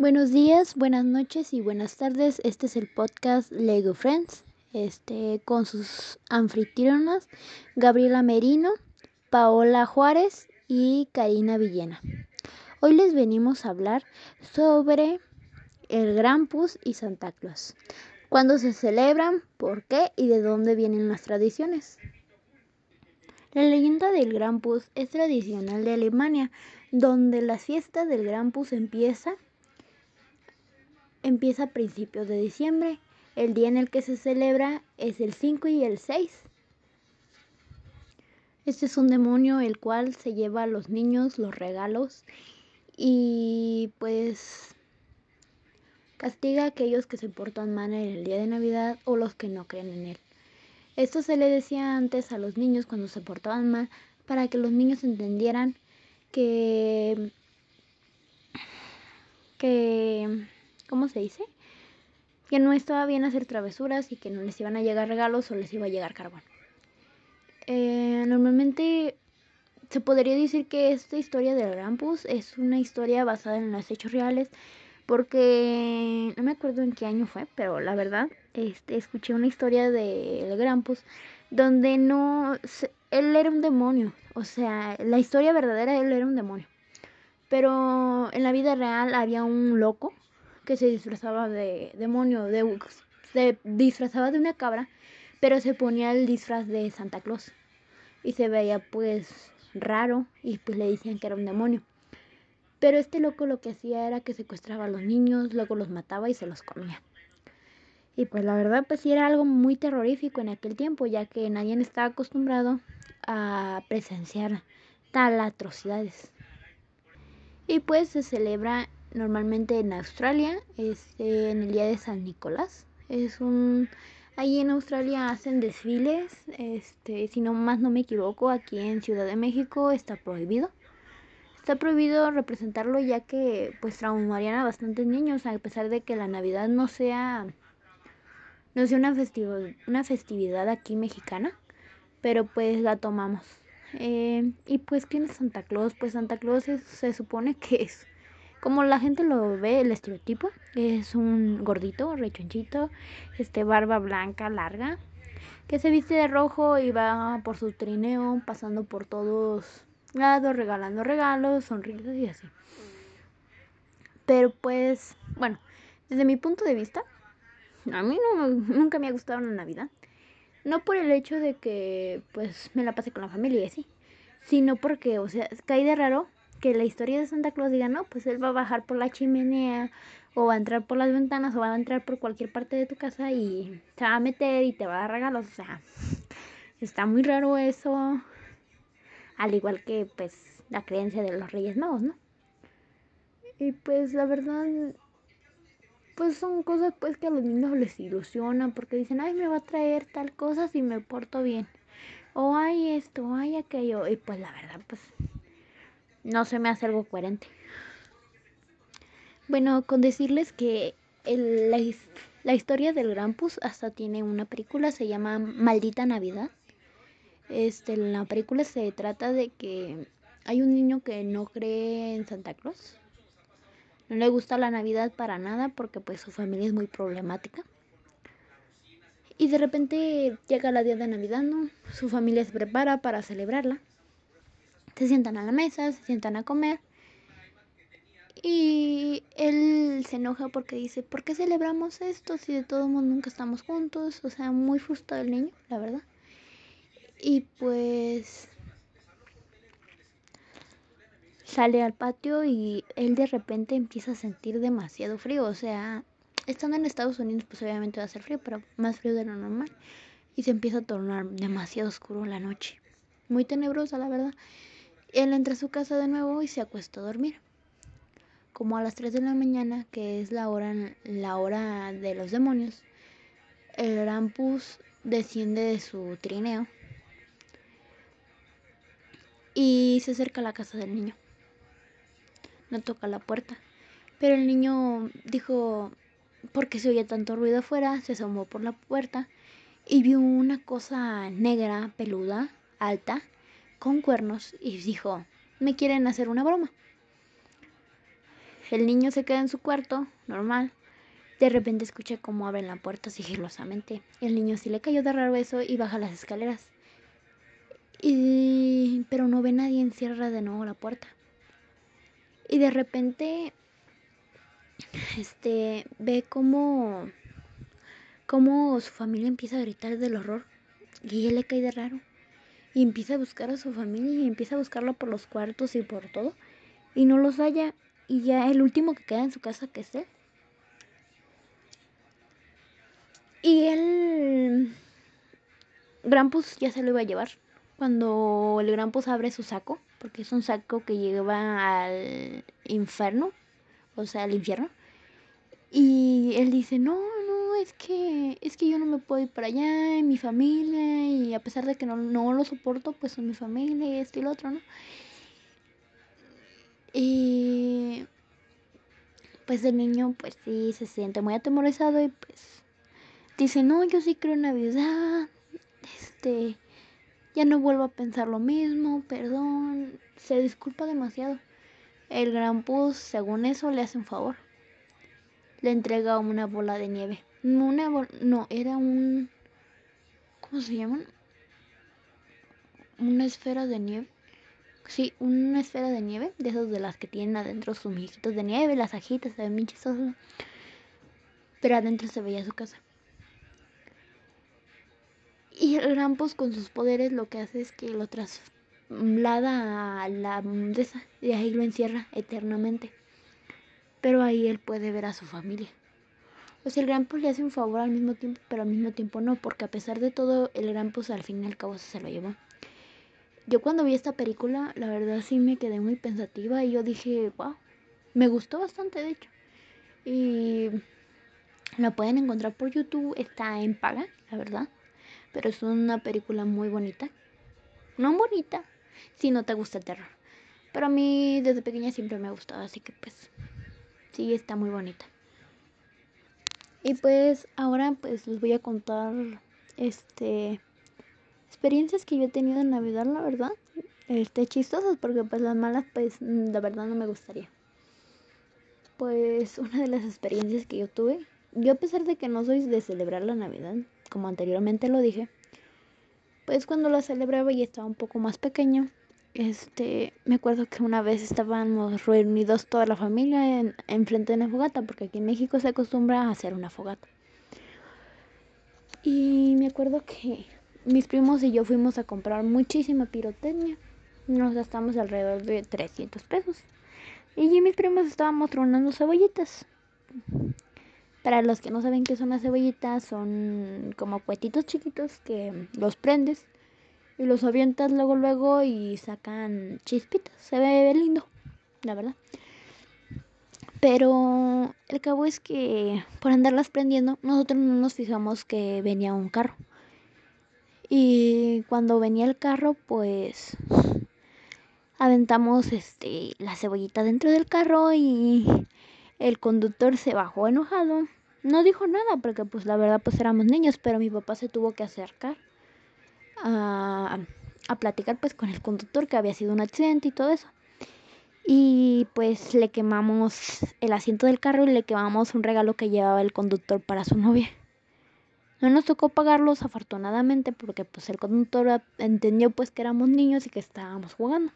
Buenos días, buenas noches y buenas tardes. Este es el podcast Lego Friends, este con sus anfitrionas Gabriela Merino, Paola Juárez y Karina Villena. Hoy les venimos a hablar sobre el Grampus y Santa Claus. ¿Cuándo se celebran? ¿Por qué? ¿Y de dónde vienen las tradiciones? La leyenda del Grampus es tradicional de Alemania, donde la fiesta del Grampus empieza empieza a principios de diciembre. El día en el que se celebra es el 5 y el 6. Este es un demonio el cual se lleva a los niños los regalos y pues castiga a aquellos que se portan mal en el día de Navidad o los que no creen en él. Esto se le decía antes a los niños cuando se portaban mal para que los niños entendieran que que ¿cómo se dice? Que no estaba bien hacer travesuras y que no les iban a llegar regalos o les iba a llegar carbón. Eh, normalmente se podría decir que esta historia del Grampus es una historia basada en los hechos reales porque no me acuerdo en qué año fue, pero la verdad este, escuché una historia del Grampus donde no, él era un demonio, o sea, la historia verdadera él era un demonio, pero en la vida real había un loco que se disfrazaba de demonio, de, se disfrazaba de una cabra, pero se ponía el disfraz de Santa Claus. Y se veía pues raro y pues le decían que era un demonio. Pero este loco lo que hacía era que secuestraba a los niños, luego los mataba y se los comía. Y pues la verdad pues sí era algo muy terrorífico en aquel tiempo, ya que nadie estaba acostumbrado a presenciar tal atrocidades. Y pues se celebra normalmente en Australia, este, en el día de San Nicolás. Es un ahí en Australia hacen desfiles, este, si no más no me equivoco, aquí en Ciudad de México está prohibido. Está prohibido representarlo ya que pues traumarían a bastantes niños, a pesar de que la Navidad no sea no sea una, una festividad aquí mexicana, pero pues la tomamos. Eh, y pues, ¿quién es Santa Claus? Pues Santa Claus se supone que es como la gente lo ve, el estereotipo, es un gordito, rechonchito, este, barba blanca, larga, que se viste de rojo y va por su trineo, pasando por todos lados, regalando regalos, sonrisas y así. Pero pues, bueno, desde mi punto de vista, a mí no, nunca me ha gustado la Navidad. No por el hecho de que pues me la pase con la familia y así, sino porque, o sea, cae de raro que la historia de Santa Claus diga, no, pues él va a bajar por la chimenea o va a entrar por las ventanas o va a entrar por cualquier parte de tu casa y se va a meter y te va a dar regalos. O sea, está muy raro eso. Al igual que pues la creencia de los Reyes Magos, ¿no? Y pues la verdad, pues son cosas pues que a los niños les ilusionan porque dicen, ay, me va a traer tal cosa si me porto bien. O hay esto, hay aquello. Y pues la verdad, pues no se me hace algo coherente. Bueno, con decirles que la, la, historia del Grampus hasta tiene una película, se llama Maldita Navidad. Este, la película se trata de que hay un niño que no cree en Santa Claus. No le gusta la Navidad para nada porque pues su familia es muy problemática. Y de repente llega la día de Navidad, ¿no? Su familia se prepara para celebrarla se sientan a la mesa, se sientan a comer. Y él se enoja porque dice, ¿por qué celebramos esto si de todo mundo nunca estamos juntos? O sea, muy frustrado el niño, la verdad. Y pues sale al patio y él de repente empieza a sentir demasiado frío. O sea, estando en Estados Unidos pues obviamente va a ser frío, pero más frío de lo normal. Y se empieza a tornar demasiado oscuro la noche. Muy tenebrosa, la verdad. Él entra a su casa de nuevo y se acuesta a dormir. Como a las 3 de la mañana, que es la hora, la hora de los demonios, el Rampus desciende de su trineo y se acerca a la casa del niño. No toca la puerta, pero el niño dijo, ¿por qué se oye tanto ruido afuera? Se asomó por la puerta y vio una cosa negra, peluda, alta, con cuernos y dijo, me quieren hacer una broma. el niño se queda en su cuarto, normal. De repente escucha cómo abren la puerta sigilosamente. El niño sí le cayó de raro eso y baja las escaleras. Y... Pero no ve nadie, encierra de nuevo la puerta. Y de repente, este, ve cómo, cómo su familia empieza a gritar del horror. Y él le cae de raro. Y empieza a buscar a su familia y empieza a buscarla por los cuartos y por todo. Y no los halla. Y ya el último que queda en su casa, que es él. Y él... Grampus ya se lo iba a llevar. Cuando el Grampus abre su saco, porque es un saco que lleva al infierno, o sea, al infierno. Y él dice, no, no, es que, es que yo no me puedo ir para allá, y mi familia, y a pesar de que no, no lo soporto, pues son mi familia y esto y lo otro, ¿no? Y pues el niño pues sí se siente muy atemorizado y pues dice, no, yo sí creo en Navidad, este, ya no vuelvo a pensar lo mismo, perdón, se disculpa demasiado. El gran pus, según eso, le hace un favor. Le entrega una bola de nieve. Una no, era un... ¿Cómo se llaman? Una esfera de nieve. Sí, una esfera de nieve, de esas de las que tienen adentro sus mijitos de nieve, las ajitas, se ven Pero adentro se veía su casa. Y el Rampos con sus poderes lo que hace es que lo traslada a la mundeza y ahí lo encierra eternamente. Pero ahí él puede ver a su familia. O sea, el Grampus le hace un favor al mismo tiempo, pero al mismo tiempo no, porque a pesar de todo, el Grampus al fin y al cabo se lo llevó. Yo cuando vi esta película, la verdad sí me quedé muy pensativa y yo dije, wow, me gustó bastante de hecho. Y la pueden encontrar por YouTube, está en paga, la verdad. Pero es una película muy bonita. No bonita, si no te gusta el terror. Pero a mí desde pequeña siempre me ha gustado, así que pues sí está muy bonita. Y pues ahora pues les voy a contar este experiencias que yo he tenido en Navidad, la verdad. Este chistosas porque pues las malas pues la verdad no me gustaría. Pues una de las experiencias que yo tuve, yo a pesar de que no soy de celebrar la Navidad, como anteriormente lo dije, pues cuando la celebraba y estaba un poco más pequeño, este, me acuerdo que una vez estábamos reunidos toda la familia en, en frente de una fogata, porque aquí en México se acostumbra a hacer una fogata. Y me acuerdo que mis primos y yo fuimos a comprar muchísima pirotecnia. Nos gastamos alrededor de 300 pesos. Y mis primos estábamos tronando cebollitas. Para los que no saben qué son las cebollitas, son como cuetitos chiquitos que los prendes y los avientas luego luego y sacan chispitas. Se ve lindo, la verdad. Pero el cabo es que por andarlas prendiendo, nosotros no nos fijamos que venía un carro. Y cuando venía el carro, pues aventamos este la cebollita dentro del carro y el conductor se bajó enojado. No dijo nada porque pues la verdad pues éramos niños, pero mi papá se tuvo que acercar a, a platicar pues con el conductor que había sido un accidente y todo eso. Y pues le quemamos el asiento del carro y le quemamos un regalo que llevaba el conductor para su novia. No nos tocó pagarlos afortunadamente porque pues el conductor entendió pues que éramos niños y que estábamos jugando.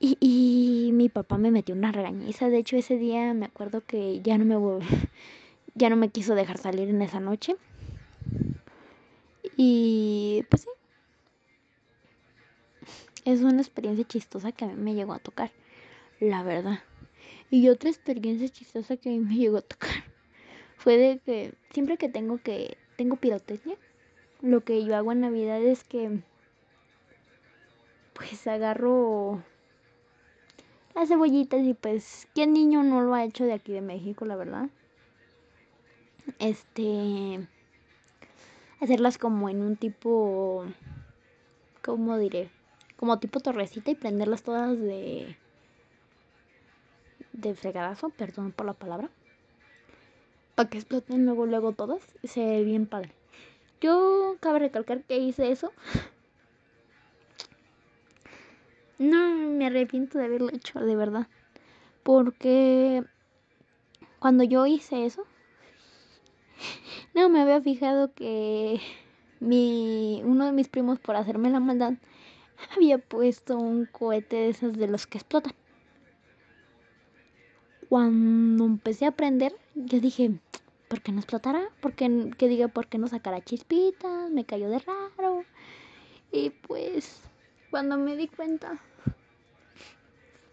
Y, y mi papá me metió una regañiza. De hecho, ese día me acuerdo que ya no me ya no me quiso dejar salir en esa noche. Y pues sí. Es una experiencia chistosa que a mí me llegó a tocar, la verdad. Y otra experiencia chistosa que a mí me llegó a tocar fue de que siempre que tengo que tengo pirotecnia, lo que yo hago en Navidad es que pues agarro las cebollitas y pues, ¿quién niño no lo ha hecho de aquí de México, la verdad? Este, hacerlas como en un tipo, ¿cómo diré? Como tipo torrecita y prenderlas todas de, de fregadazo, perdón por la palabra, para que exploten luego, luego todas, se ve bien padre. Yo cabe recalcar que hice eso No, me arrepiento de haberlo hecho, de verdad. Porque cuando yo hice eso, no me había fijado que mi, uno de mis primos, por hacerme la maldad, había puesto un cohete de esos de los que explotan. Cuando empecé a aprender, yo dije, ¿por qué no explotará? ¿Por qué, que diga, ¿por qué no sacará chispitas? Me cayó de raro. Y pues, cuando me di cuenta,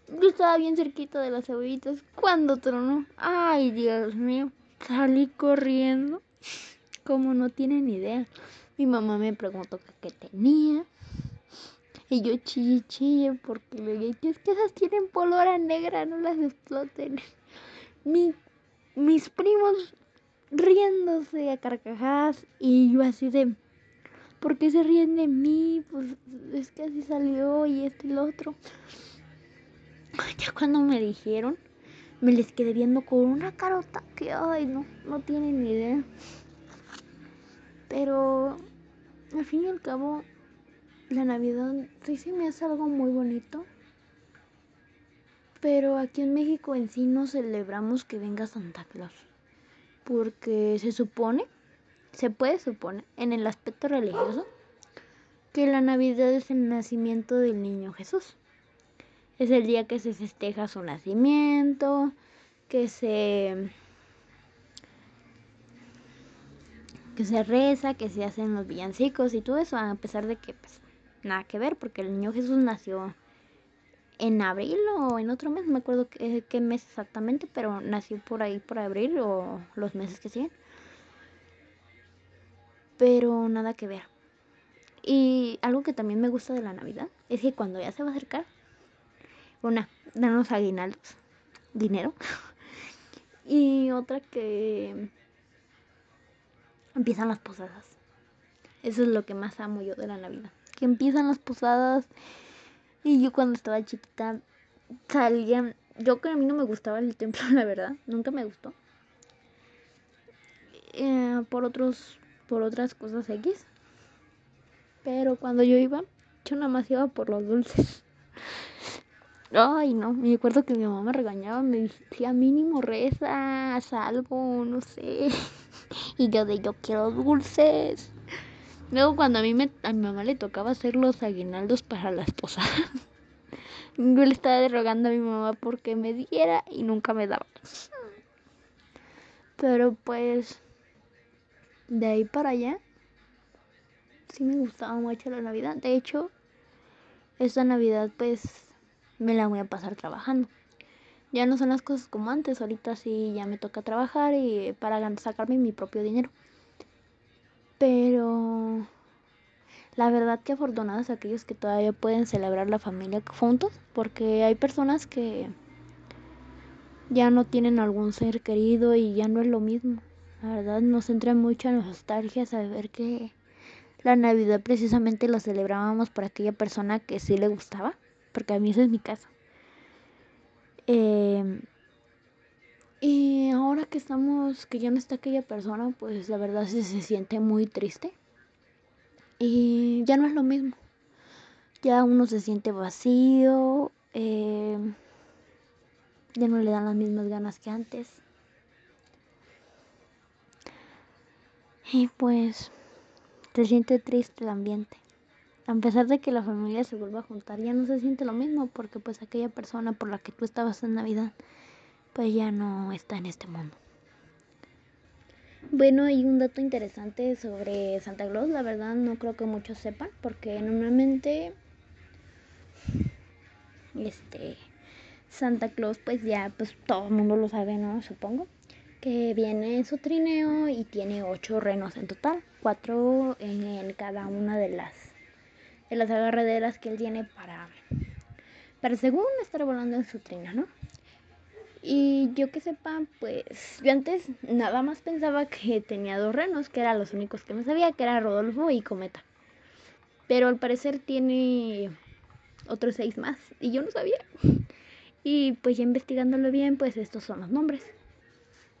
yo estaba bien cerquita de las cebollitas. Cuando tronó, ay Dios mío, salí corriendo. Como no tienen idea. Mi mamá me preguntó qué tenía. Y yo chille, chille, porque le dije, que esas tienen pólvora negra, no las exploten. mis primos riéndose a carcajadas y yo así de, ¿por qué se ríen de mí? Pues es que así salió y este y lo otro. Ya cuando me dijeron, me les quedé viendo con una carota que, ay, no, no tienen ni idea. Pero al fin y al cabo, la Navidad sí se me hace algo muy bonito. Pero aquí en México en sí no celebramos que venga Santa Claus. Porque se supone, se puede suponer, en el aspecto religioso, que la Navidad es el nacimiento del niño Jesús. Es el día que se festeja su nacimiento, que se que se reza, que se hacen los villancicos y todo eso, a pesar de que pues nada que ver, porque el niño Jesús nació en abril o en otro mes, no me acuerdo qué, qué, mes exactamente, pero nació por ahí por abril o los meses que siguen. Pero nada que ver. Y algo que también me gusta de la Navidad es que cuando ya se va a acercar, una, danos aguinaldos, dinero. y otra que empiezan las posadas. Eso es lo que más amo yo de la Navidad. Que empiezan las posadas. Y yo cuando estaba chiquita salía. Yo que a mí no me gustaba el templo, la verdad. Nunca me gustó. Eh, por otros. Por otras cosas X. Pero cuando yo iba, yo nada más iba por los dulces. Ay, no, me acuerdo que mi mamá me regañaba, me decía mínimo reza, salvo, no sé. Y yo de yo quiero dulces. Luego cuando a mí me, a mi mamá le tocaba hacer los aguinaldos para la esposa. Yo le estaba derrogando a mi mamá porque me diera y nunca me daba. Pero pues de ahí para allá sí me gustaba mucho la Navidad. De hecho, esta Navidad pues me la voy a pasar trabajando. Ya no son las cosas como antes, ahorita sí ya me toca trabajar y para sacarme mi propio dinero. Pero la verdad que afortunados aquellos que todavía pueden celebrar la familia juntos, porque hay personas que ya no tienen algún ser querido y ya no es lo mismo. La verdad nos entra mucha nostalgia saber que la Navidad precisamente la celebrábamos por aquella persona que sí le gustaba porque a mí ese es mi caso. Em, y ahora que estamos, que ya no está aquella persona, pues la verdad se siente muy triste. Y ya no es lo mismo. Ya uno se siente vacío, em, ya no le dan las mismas ganas que antes. Y pues se siente triste el ambiente a pesar de que la familia se vuelva a juntar, ya no se siente lo mismo porque pues aquella persona por la que tú estabas en Navidad, pues ya no está en este mundo. Bueno, hay un dato interesante sobre Santa Claus, la verdad no creo que muchos sepan, porque normalmente este Santa Claus pues ya pues todo el mundo lo sabe, ¿no? Supongo que viene en su trineo y tiene ocho renos en total, cuatro en cada una de las las agarraderas que él tiene para, para según estar volando en su trina, ¿no? Y yo que sepa, pues yo antes nada más pensaba que tenía dos renos, que eran los únicos que me sabía, que era Rodolfo y Cometa. Pero al parecer tiene otros seis más y yo no sabía. Y pues ya investigándolo bien, pues estos son los nombres.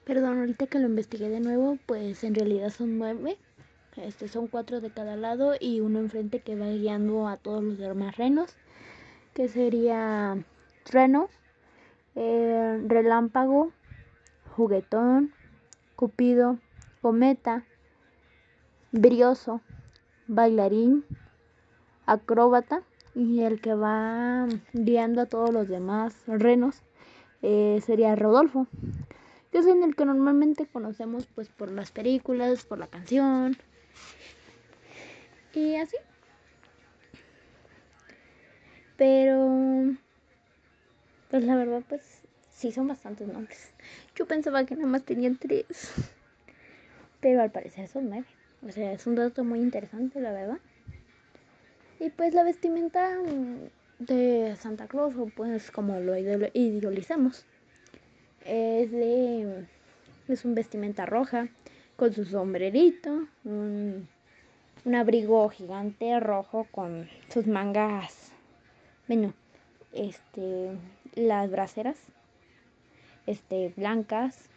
Perdón, ahorita que lo investigué de nuevo, pues en realidad son nueve. Este, son cuatro de cada lado y uno enfrente que va guiando a todos los demás renos, que sería Reno, eh, relámpago, juguetón, cupido, cometa, brioso, bailarín, acróbata y el que va guiando a todos los demás renos eh, sería Rodolfo, que es el que normalmente conocemos pues por las películas, por la canción y así. Pero pues la verdad pues sí son bastantes nombres. Yo pensaba que nada más tenían tres, pero al parecer son nueve. O sea, es un dato muy interesante, la verdad. Y pues la vestimenta de Santa Claus, o pues como lo idealizamos, es de. Es un vestimenta roja, con su sombrerito, un, un abrigo gigante rojo con sus mangas. Bueno, este. Las braceras, este, blancas.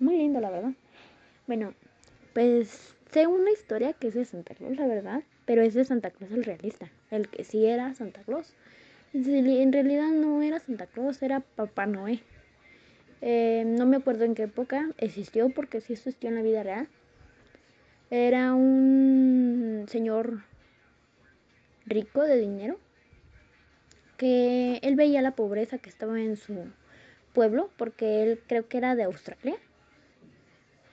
Muy lindo, la verdad. Bueno, pues sé una historia que es de Santa Claus, la verdad pero es de Santa Claus el realista, el que sí era Santa Claus. En realidad no era Santa Claus, era Papá Noé. Eh, no me acuerdo en qué época existió, porque sí existió en la vida real. Era un señor rico de dinero, que él veía la pobreza que estaba en su pueblo, porque él creo que era de Australia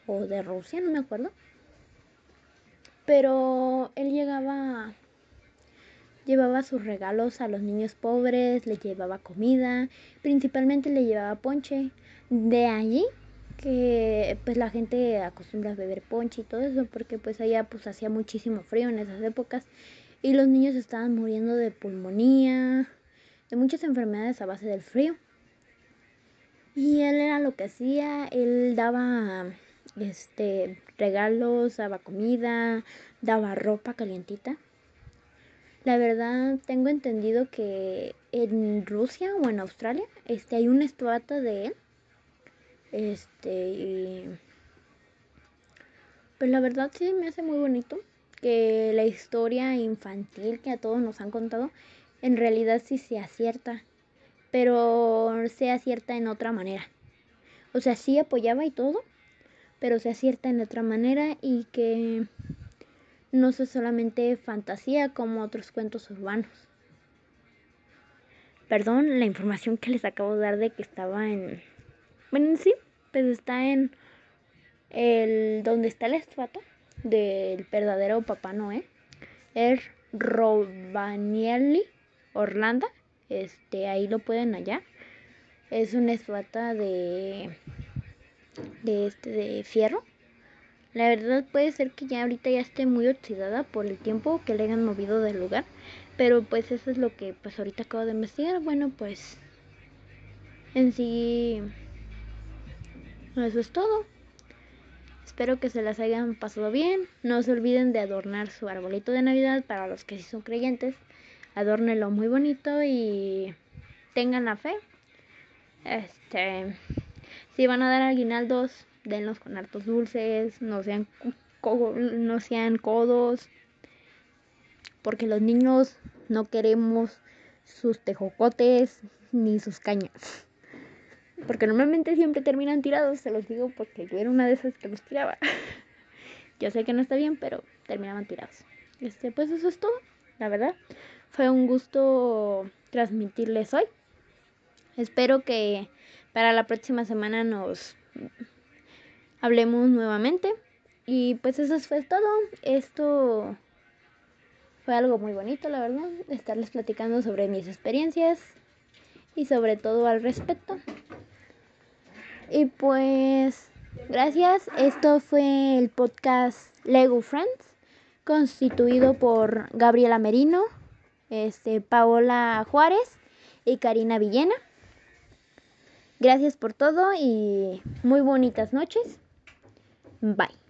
o de Rusia, no me acuerdo. Pero él llegaba, llevaba sus regalos a los niños pobres, le llevaba comida, principalmente le llevaba ponche. De allí que pues la gente acostumbra a beber ponche y todo eso porque pues allá pues hacía muchísimo frío en esas épocas y los niños estaban muriendo de pulmonía, de muchas enfermedades a base del frío. Y él era lo que hacía, él daba este, regalos, daba comida, daba ropa calientita. La verdad, tengo entendido que en Rusia o en Australia este, hay una estatua de él. Este, y... Pues la verdad sí me hace muy bonito que la historia infantil que a todos nos han contado en realidad sí se acierta, pero se acierta en otra manera. O sea, sí apoyaba y todo, pero se acierta en otra manera y que no es solamente fantasía como otros cuentos urbanos. Perdón la información que les acabo de dar de que estaba en... Bueno, sí, pues está en el donde está la estatua del verdadero Papá Noé. Es Rovaniemi, Orlando. Este, ahí lo pueden hallar. Es una estatua de de este de fierro. La verdad puede ser que ya ahorita ya esté muy oxidada por el tiempo que le hayan movido del lugar. Pero pues eso es lo que pues ahorita acabo de investigar. Bueno pues en sí eso es todo. Espero que se las hayan pasado bien. No se olviden de adornar su arbolito de Navidad para los que sí son creyentes. Adórnelo muy bonito y tengan la fe. Este si van a dar aguinaldos, denlos con hartos dulces, no sean, no sean codos, porque los niños no queremos sus tejocotes ni sus cañas. Porque normalmente siempre terminan tirados, se los digo porque yo era una de esas que los tiraba. Yo sé que no está bien, pero terminaban tirados. Este, pues eso es todo, la verdad. Fue un gusto transmitirles hoy. Espero que para la próxima semana nos hablemos nuevamente. Y pues eso fue todo. Esto fue algo muy bonito, la verdad, estarles platicando sobre mis experiencias y sobre todo al respecto. Y pues gracias. Esto fue el podcast Lego Friends, constituido por Gabriela Merino, este, Paola Juárez y Karina Villena. Gracias por todo y muy bonitas noches. Bye.